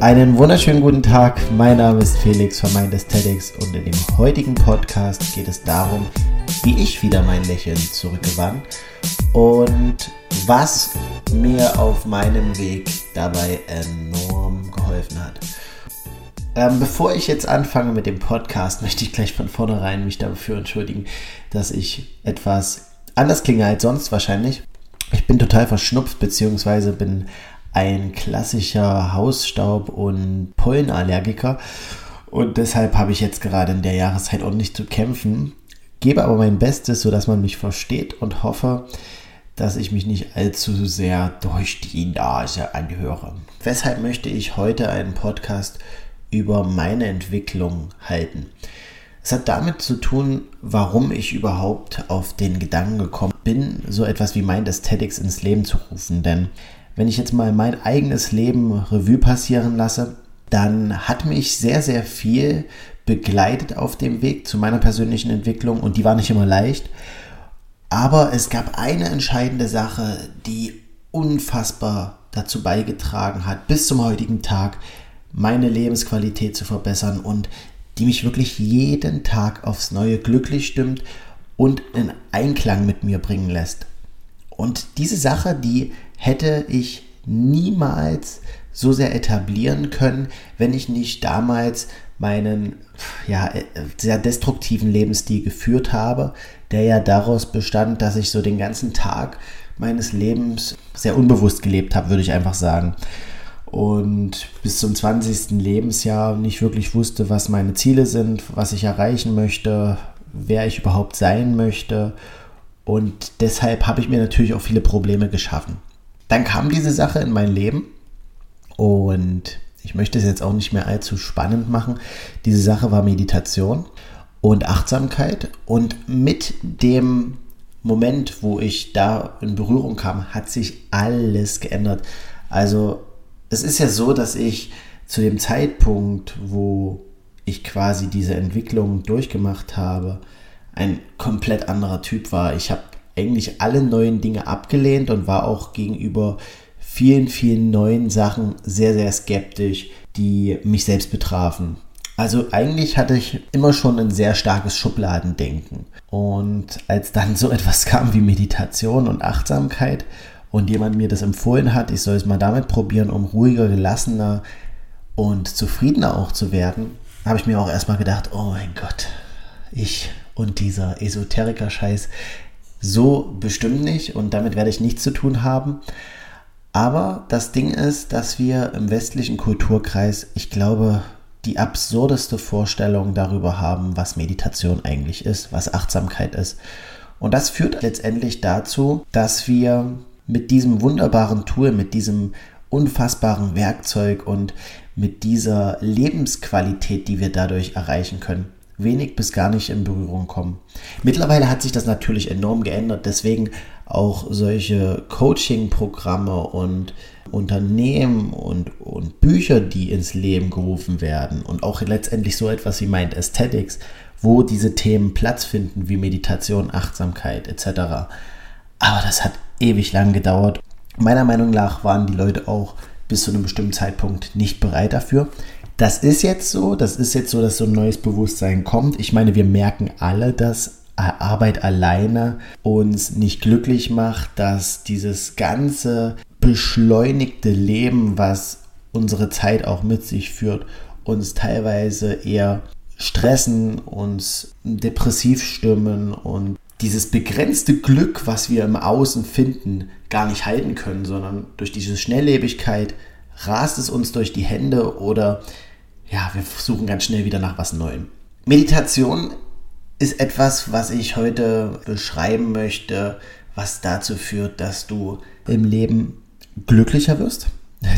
Einen wunderschönen guten Tag, mein Name ist Felix von Mind Aesthetics und in dem heutigen Podcast geht es darum, wie ich wieder mein Lächeln zurückgewann und was mir auf meinem Weg dabei enorm geholfen hat. Ähm, bevor ich jetzt anfange mit dem Podcast, möchte ich gleich von vornherein mich dafür entschuldigen, dass ich etwas anders klinge als sonst wahrscheinlich. Ich bin total verschnupft, beziehungsweise bin ein klassischer Hausstaub- und Pollenallergiker. Und deshalb habe ich jetzt gerade in der Jahreszeit ordentlich zu kämpfen. Gebe aber mein Bestes, sodass man mich versteht und hoffe, dass ich mich nicht allzu sehr durch die Nase anhöre. Weshalb möchte ich heute einen Podcast über meine Entwicklung halten? Es hat damit zu tun, warum ich überhaupt auf den Gedanken gekommen bin, so etwas wie Mind Aesthetics ins Leben zu rufen. Denn wenn ich jetzt mal mein eigenes Leben Revue passieren lasse, dann hat mich sehr, sehr viel begleitet auf dem Weg zu meiner persönlichen Entwicklung und die war nicht immer leicht. Aber es gab eine entscheidende Sache, die unfassbar dazu beigetragen hat, bis zum heutigen Tag meine Lebensqualität zu verbessern und die mich wirklich jeden Tag aufs Neue glücklich stimmt und in Einklang mit mir bringen lässt. Und diese Sache, die hätte ich niemals so sehr etablieren können, wenn ich nicht damals meinen ja, sehr destruktiven Lebensstil geführt habe, der ja daraus bestand, dass ich so den ganzen Tag meines Lebens sehr unbewusst gelebt habe, würde ich einfach sagen. Und bis zum 20. Lebensjahr nicht wirklich wusste, was meine Ziele sind, was ich erreichen möchte, wer ich überhaupt sein möchte. Und deshalb habe ich mir natürlich auch viele Probleme geschaffen dann kam diese Sache in mein Leben und ich möchte es jetzt auch nicht mehr allzu spannend machen. Diese Sache war Meditation und Achtsamkeit und mit dem Moment, wo ich da in Berührung kam, hat sich alles geändert. Also es ist ja so, dass ich zu dem Zeitpunkt, wo ich quasi diese Entwicklung durchgemacht habe, ein komplett anderer Typ war. Ich habe eigentlich alle neuen Dinge abgelehnt und war auch gegenüber vielen, vielen neuen Sachen sehr, sehr skeptisch, die mich selbst betrafen. Also eigentlich hatte ich immer schon ein sehr starkes Schubladendenken. Und als dann so etwas kam wie Meditation und Achtsamkeit und jemand mir das empfohlen hat, ich soll es mal damit probieren, um ruhiger, gelassener und zufriedener auch zu werden, habe ich mir auch erstmal gedacht, oh mein Gott, ich und dieser Esoteriker-Scheiß, so bestimmt nicht und damit werde ich nichts zu tun haben. Aber das Ding ist, dass wir im westlichen Kulturkreis, ich glaube, die absurdeste Vorstellung darüber haben, was Meditation eigentlich ist, was Achtsamkeit ist. Und das führt letztendlich dazu, dass wir mit diesem wunderbaren Tool, mit diesem unfassbaren Werkzeug und mit dieser Lebensqualität, die wir dadurch erreichen können, wenig bis gar nicht in Berührung kommen. Mittlerweile hat sich das natürlich enorm geändert, deswegen auch solche Coaching-Programme und Unternehmen und, und Bücher, die ins Leben gerufen werden und auch letztendlich so etwas wie Mind Aesthetics, wo diese Themen Platz finden wie Meditation, Achtsamkeit etc. Aber das hat ewig lang gedauert. Meiner Meinung nach waren die Leute auch bis zu einem bestimmten Zeitpunkt nicht bereit dafür. Das ist jetzt so, das ist jetzt so, dass so ein neues Bewusstsein kommt. Ich meine, wir merken alle, dass Arbeit alleine uns nicht glücklich macht, dass dieses ganze beschleunigte Leben, was unsere Zeit auch mit sich führt, uns teilweise eher stressen, uns depressiv stimmen und dieses begrenzte Glück, was wir im Außen finden, gar nicht halten können, sondern durch diese Schnelllebigkeit rast es uns durch die Hände oder ja, wir suchen ganz schnell wieder nach was Neuem. Meditation ist etwas, was ich heute beschreiben möchte, was dazu führt, dass du im Leben glücklicher wirst.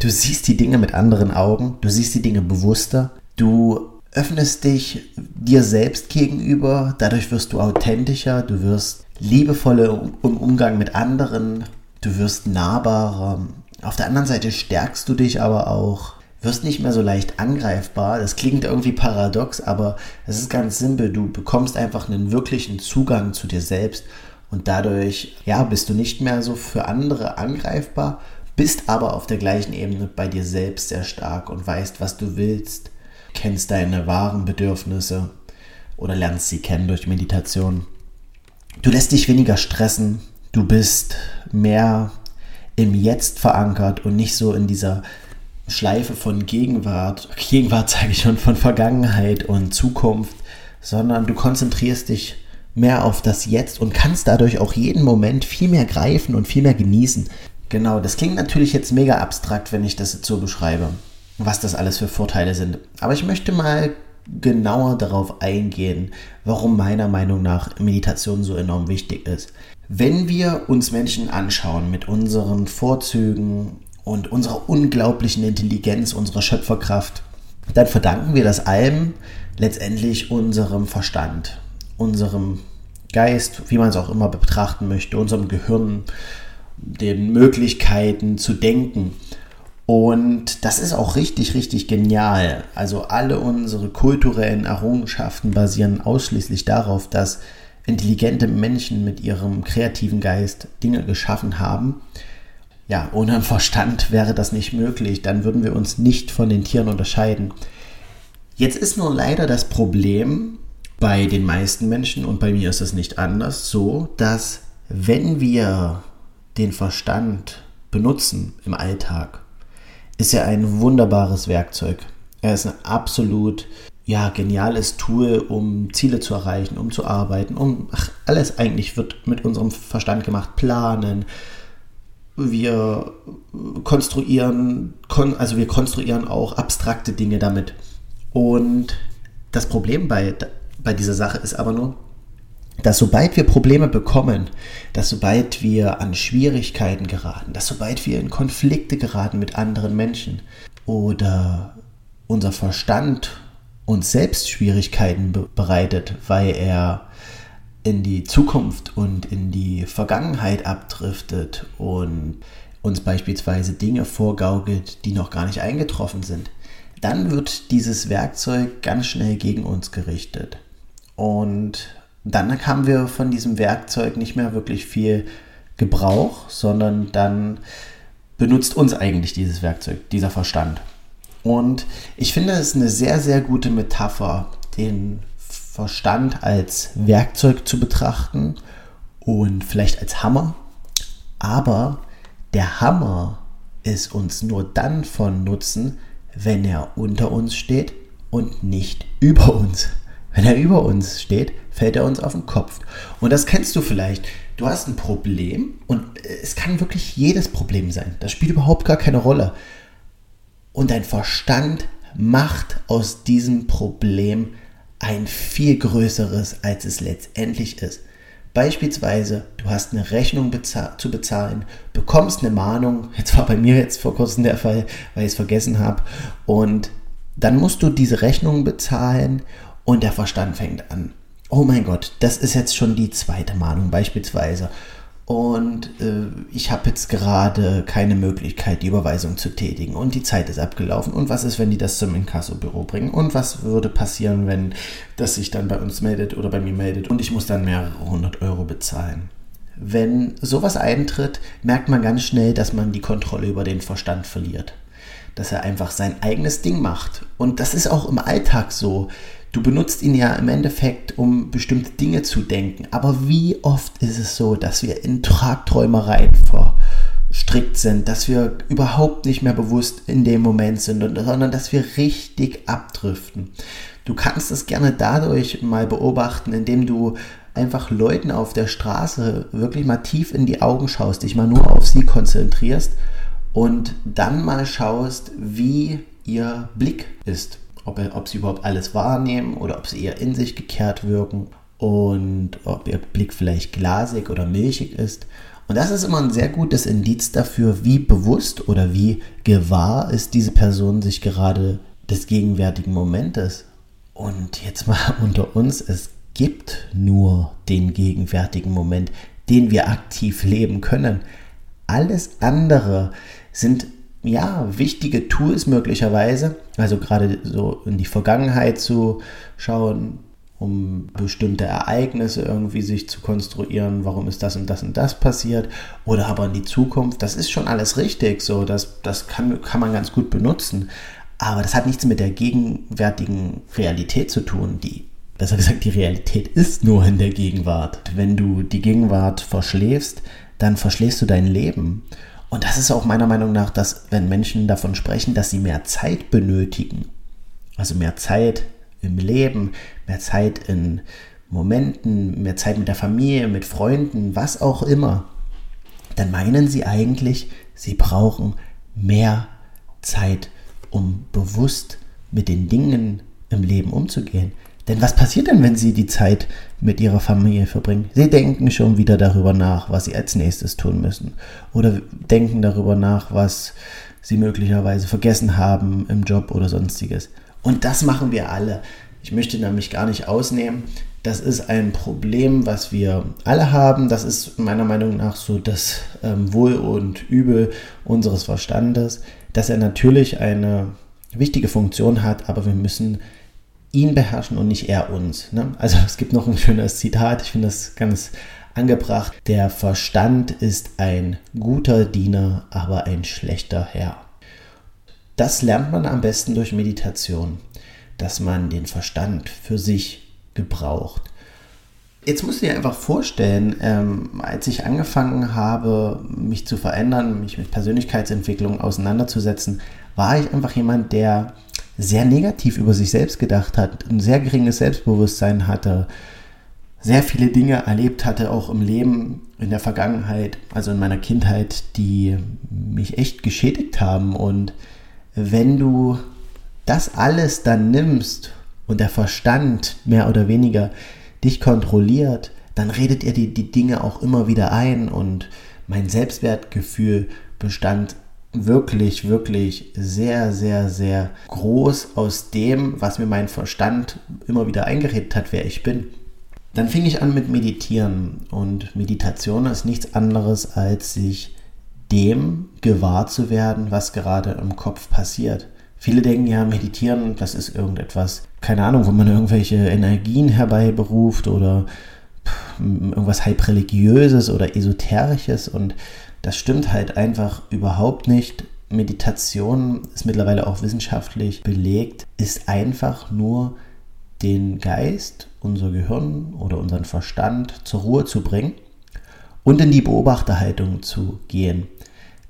Du siehst die Dinge mit anderen Augen, du siehst die Dinge bewusster, du öffnest dich dir selbst gegenüber, dadurch wirst du authentischer, du wirst liebevoller im Umgang mit anderen, du wirst nahbarer. Auf der anderen Seite stärkst du dich aber auch wirst nicht mehr so leicht angreifbar. Das klingt irgendwie paradox, aber es ist ganz simpel. Du bekommst einfach einen wirklichen Zugang zu dir selbst und dadurch ja, bist du nicht mehr so für andere angreifbar, bist aber auf der gleichen Ebene bei dir selbst sehr stark und weißt, was du willst, kennst deine wahren Bedürfnisse oder lernst sie kennen durch Meditation. Du lässt dich weniger stressen, du bist mehr im Jetzt verankert und nicht so in dieser Schleife von Gegenwart, Gegenwart sage ich schon, von Vergangenheit und Zukunft, sondern du konzentrierst dich mehr auf das Jetzt und kannst dadurch auch jeden Moment viel mehr greifen und viel mehr genießen. Genau, das klingt natürlich jetzt mega abstrakt, wenn ich das so beschreibe, was das alles für Vorteile sind. Aber ich möchte mal genauer darauf eingehen, warum meiner Meinung nach Meditation so enorm wichtig ist. Wenn wir uns Menschen anschauen mit unseren Vorzügen und unserer unglaublichen Intelligenz, unserer Schöpferkraft, dann verdanken wir das allem letztendlich unserem Verstand, unserem Geist, wie man es auch immer betrachten möchte, unserem Gehirn, den Möglichkeiten zu denken. Und das ist auch richtig, richtig genial. Also alle unsere kulturellen Errungenschaften basieren ausschließlich darauf, dass intelligente Menschen mit ihrem kreativen Geist Dinge geschaffen haben. Ja, ohne Verstand wäre das nicht möglich. Dann würden wir uns nicht von den Tieren unterscheiden. Jetzt ist nur leider das Problem bei den meisten Menschen und bei mir ist es nicht anders so, dass wenn wir den Verstand benutzen im Alltag, ist er ein wunderbares Werkzeug. Er ist ein absolut ja, geniales Tool, um Ziele zu erreichen, um zu arbeiten, um ach, alles eigentlich wird mit unserem Verstand gemacht. Planen, wir konstruieren, kon also wir konstruieren auch abstrakte Dinge damit. Und das Problem bei, bei dieser Sache ist aber nur, dass sobald wir Probleme bekommen, dass sobald wir an Schwierigkeiten geraten, dass sobald wir in Konflikte geraten mit anderen Menschen oder unser Verstand uns selbst Schwierigkeiten bereitet, weil er in die Zukunft und in die Vergangenheit abdriftet und uns beispielsweise Dinge vorgaukelt, die noch gar nicht eingetroffen sind, dann wird dieses Werkzeug ganz schnell gegen uns gerichtet. Und dann haben wir von diesem Werkzeug nicht mehr wirklich viel Gebrauch, sondern dann benutzt uns eigentlich dieses Werkzeug, dieser Verstand. Und ich finde es eine sehr, sehr gute Metapher, den Verstand als Werkzeug zu betrachten und vielleicht als Hammer. Aber der Hammer ist uns nur dann von Nutzen, wenn er unter uns steht und nicht über uns. Wenn er über uns steht, fällt er uns auf den Kopf. Und das kennst du vielleicht. Du hast ein Problem und es kann wirklich jedes Problem sein. Das spielt überhaupt gar keine Rolle. Und dein Verstand macht aus diesem Problem ein viel größeres, als es letztendlich ist. Beispielsweise, du hast eine Rechnung bezahl zu bezahlen, bekommst eine Mahnung, jetzt war bei mir jetzt vor kurzem der Fall, weil ich es vergessen habe, und dann musst du diese Rechnung bezahlen und der Verstand fängt an. Oh mein Gott, das ist jetzt schon die zweite Mahnung beispielsweise und äh, ich habe jetzt gerade keine Möglichkeit, die Überweisung zu tätigen und die Zeit ist abgelaufen und was ist, wenn die das zum Inkassobüro bringen und was würde passieren, wenn das sich dann bei uns meldet oder bei mir meldet und ich muss dann mehrere hundert Euro bezahlen. Wenn sowas eintritt, merkt man ganz schnell, dass man die Kontrolle über den Verstand verliert. Dass er einfach sein eigenes Ding macht. Und das ist auch im Alltag so. Du benutzt ihn ja im Endeffekt, um bestimmte Dinge zu denken. Aber wie oft ist es so, dass wir in Tragträumereien verstrickt sind, dass wir überhaupt nicht mehr bewusst in dem Moment sind, sondern dass wir richtig abdriften. Du kannst es gerne dadurch mal beobachten, indem du einfach Leuten auf der Straße wirklich mal tief in die Augen schaust, dich mal nur auf sie konzentrierst und dann mal schaust, wie ihr Blick ist ob, ob sie überhaupt alles wahrnehmen oder ob sie eher in sich gekehrt wirken und ob ihr Blick vielleicht glasig oder milchig ist. Und das ist immer ein sehr gutes Indiz dafür, wie bewusst oder wie gewahr ist diese Person sich gerade des gegenwärtigen Momentes. Und jetzt mal unter uns, es gibt nur den gegenwärtigen Moment, den wir aktiv leben können. Alles andere sind ja, wichtige Tools möglicherweise, also gerade so in die Vergangenheit zu schauen um bestimmte Ereignisse irgendwie sich zu konstruieren, warum ist das und das und das passiert, oder aber in die Zukunft. Das ist schon alles richtig, so, das, das kann, kann man ganz gut benutzen. Aber das hat nichts mit der gegenwärtigen Realität zu tun, die besser gesagt, die Realität ist nur in der Gegenwart. Wenn du die Gegenwart verschläfst, dann verschläfst du dein Leben. Und das ist auch meiner Meinung nach, dass wenn Menschen davon sprechen, dass sie mehr Zeit benötigen, also mehr Zeit im Leben, mehr Zeit in Momenten, mehr Zeit mit der Familie, mit Freunden, was auch immer, dann meinen sie eigentlich, sie brauchen mehr Zeit, um bewusst mit den Dingen im Leben umzugehen. Denn was passiert denn, wenn Sie die Zeit mit Ihrer Familie verbringen? Sie denken schon wieder darüber nach, was Sie als nächstes tun müssen. Oder denken darüber nach, was Sie möglicherweise vergessen haben im Job oder sonstiges. Und das machen wir alle. Ich möchte nämlich gar nicht ausnehmen. Das ist ein Problem, was wir alle haben. Das ist meiner Meinung nach so das ähm, Wohl und Übel unseres Verstandes, dass er natürlich eine wichtige Funktion hat, aber wir müssen ihn beherrschen und nicht er uns. Ne? Also es gibt noch ein schönes Zitat, ich finde das ganz angebracht. Der Verstand ist ein guter Diener, aber ein schlechter Herr. Das lernt man am besten durch Meditation, dass man den Verstand für sich gebraucht. Jetzt musst du dir einfach vorstellen, ähm, als ich angefangen habe, mich zu verändern, mich mit Persönlichkeitsentwicklung auseinanderzusetzen, war ich einfach jemand, der sehr negativ über sich selbst gedacht hat, ein sehr geringes Selbstbewusstsein hatte, sehr viele Dinge erlebt hatte, auch im Leben, in der Vergangenheit, also in meiner Kindheit, die mich echt geschädigt haben. Und wenn du das alles dann nimmst und der Verstand mehr oder weniger dich kontrolliert, dann redet ihr die, die Dinge auch immer wieder ein und mein Selbstwertgefühl bestand wirklich, wirklich sehr, sehr, sehr groß aus dem, was mir mein Verstand immer wieder eingeredet hat, wer ich bin. Dann fing ich an mit Meditieren und Meditation ist nichts anderes, als sich dem gewahr zu werden, was gerade im Kopf passiert. Viele denken ja, meditieren, das ist irgendetwas, keine Ahnung, wo man irgendwelche Energien herbeiberuft oder irgendwas halb religiöses oder esoterisches und das stimmt halt einfach überhaupt nicht. Meditation ist mittlerweile auch wissenschaftlich belegt, ist einfach nur den Geist, unser Gehirn oder unseren Verstand zur Ruhe zu bringen und in die Beobachterhaltung zu gehen.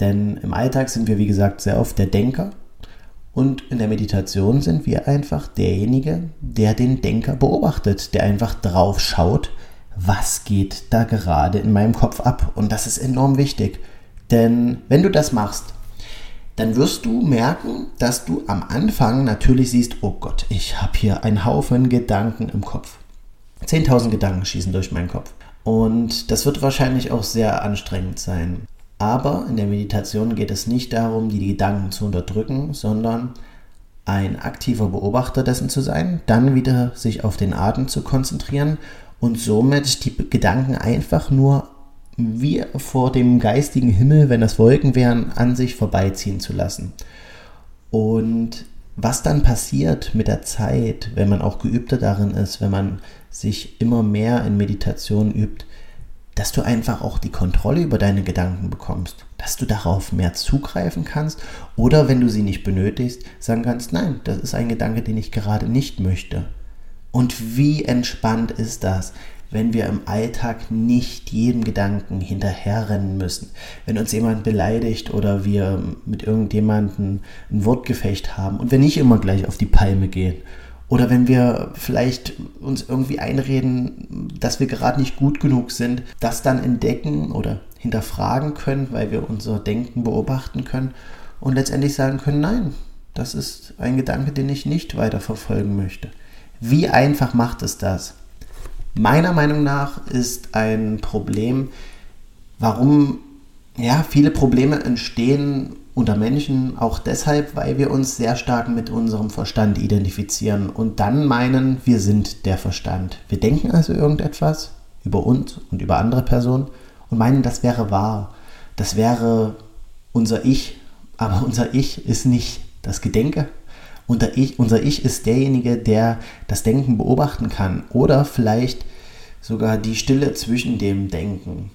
Denn im Alltag sind wir, wie gesagt, sehr oft der Denker und in der Meditation sind wir einfach derjenige, der den Denker beobachtet, der einfach drauf schaut was geht da gerade in meinem Kopf ab? Und das ist enorm wichtig. Denn wenn du das machst, dann wirst du merken, dass du am Anfang natürlich siehst, oh Gott, ich habe hier einen Haufen Gedanken im Kopf. 10.000 Gedanken schießen durch meinen Kopf. Und das wird wahrscheinlich auch sehr anstrengend sein. Aber in der Meditation geht es nicht darum, die Gedanken zu unterdrücken, sondern ein aktiver Beobachter dessen zu sein, dann wieder sich auf den Atem zu konzentrieren und somit die Gedanken einfach nur wie vor dem geistigen Himmel, wenn das Wolken wären, an sich vorbeiziehen zu lassen. Und was dann passiert mit der Zeit, wenn man auch geübter darin ist, wenn man sich immer mehr in Meditation übt, dass du einfach auch die Kontrolle über deine Gedanken bekommst, dass du darauf mehr zugreifen kannst oder wenn du sie nicht benötigst, sagen kannst, nein, das ist ein Gedanke, den ich gerade nicht möchte. Und wie entspannt ist das, wenn wir im Alltag nicht jedem Gedanken hinterherrennen müssen. Wenn uns jemand beleidigt oder wir mit irgendjemandem ein Wortgefecht haben und wir nicht immer gleich auf die Palme gehen. Oder wenn wir vielleicht uns irgendwie einreden, dass wir gerade nicht gut genug sind, das dann entdecken oder hinterfragen können, weil wir unser Denken beobachten können und letztendlich sagen können, nein, das ist ein Gedanke, den ich nicht weiter verfolgen möchte. Wie einfach macht es das? Meiner Meinung nach ist ein Problem, warum ja, viele Probleme entstehen unter Menschen auch deshalb, weil wir uns sehr stark mit unserem Verstand identifizieren und dann meinen, wir sind der Verstand. Wir denken also irgendetwas über uns und über andere Personen und meinen, das wäre wahr. Das wäre unser Ich, aber unser Ich ist nicht das Gedenke, unser ich, unser ich ist derjenige, der das Denken beobachten kann oder vielleicht sogar die Stille zwischen dem Denken,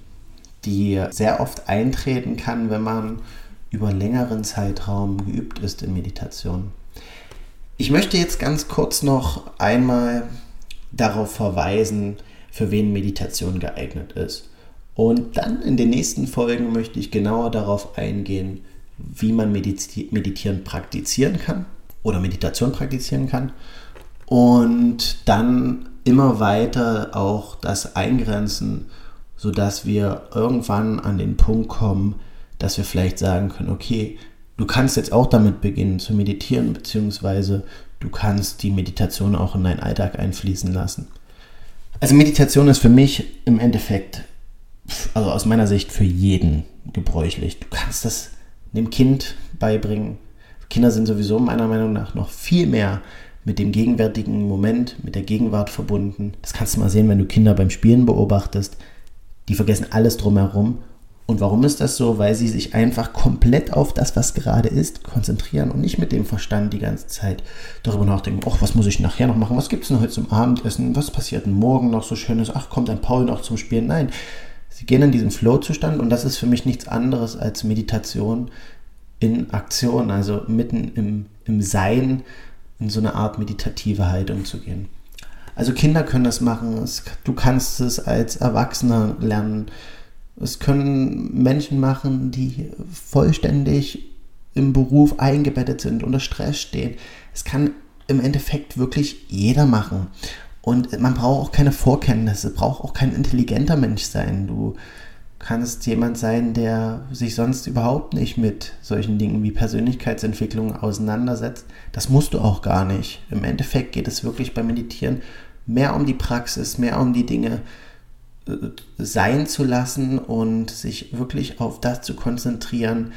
die sehr oft eintreten kann, wenn man über längeren Zeitraum geübt ist in Meditation. Ich möchte jetzt ganz kurz noch einmal darauf verweisen, für wen Meditation geeignet ist. Und dann in den nächsten Folgen möchte ich genauer darauf eingehen, wie man Mediti Meditieren praktizieren kann oder Meditation praktizieren kann. Und dann immer weiter auch das eingrenzen, sodass wir irgendwann an den Punkt kommen, dass wir vielleicht sagen können, okay, du kannst jetzt auch damit beginnen zu meditieren, beziehungsweise du kannst die Meditation auch in deinen Alltag einfließen lassen. Also Meditation ist für mich im Endeffekt, also aus meiner Sicht für jeden gebräuchlich. Du kannst das dem Kind beibringen. Kinder sind sowieso meiner Meinung nach noch viel mehr mit dem gegenwärtigen Moment, mit der Gegenwart verbunden. Das kannst du mal sehen, wenn du Kinder beim Spielen beobachtest. Die vergessen alles drumherum und warum ist das so? Weil sie sich einfach komplett auf das, was gerade ist, konzentrieren und nicht mit dem Verstand die ganze Zeit darüber nachdenken, ach, was muss ich nachher noch machen? Was gibt es denn heute zum Abendessen? Was passiert denn morgen noch so Schönes? Ach, kommt ein Paul noch zum Spielen? Nein, sie gehen in diesen Flow-Zustand und das ist für mich nichts anderes als Meditation in Aktion, also mitten im, im Sein in so eine Art meditative Haltung zu gehen. Also Kinder können das machen, du kannst es als Erwachsener lernen, es können Menschen machen, die vollständig im Beruf eingebettet sind, unter Stress stehen. Es kann im Endeffekt wirklich jeder machen. Und man braucht auch keine Vorkenntnisse, braucht auch kein intelligenter Mensch sein. Du kannst jemand sein, der sich sonst überhaupt nicht mit solchen Dingen wie Persönlichkeitsentwicklung auseinandersetzt. Das musst du auch gar nicht. Im Endeffekt geht es wirklich beim Meditieren mehr um die Praxis, mehr um die Dinge, sein zu lassen und sich wirklich auf das zu konzentrieren,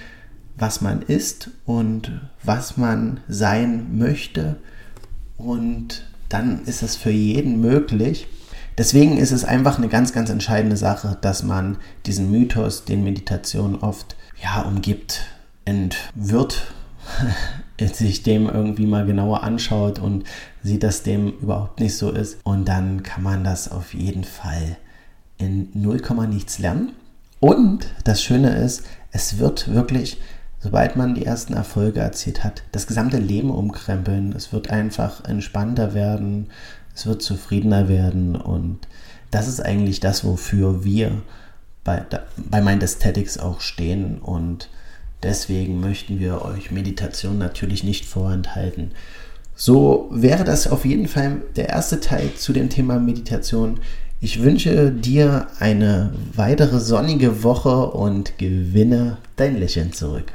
was man ist und was man sein möchte. Und dann ist es für jeden möglich. Deswegen ist es einfach eine ganz, ganz entscheidende Sache, dass man diesen Mythos, den Meditation oft ja, umgibt, entwirrt, sich dem irgendwie mal genauer anschaut und sieht, dass dem überhaupt nicht so ist. Und dann kann man das auf jeden Fall in 0, nichts lernen. Und das Schöne ist, es wird wirklich, sobald man die ersten Erfolge erzielt hat, das gesamte Leben umkrempeln. Es wird einfach entspannter werden, es wird zufriedener werden und das ist eigentlich das, wofür wir bei, bei Mind Aesthetics auch stehen und deswegen möchten wir euch Meditation natürlich nicht vorenthalten. So wäre das auf jeden Fall der erste Teil zu dem Thema Meditation. Ich wünsche dir eine weitere sonnige Woche und gewinne dein Lächeln zurück.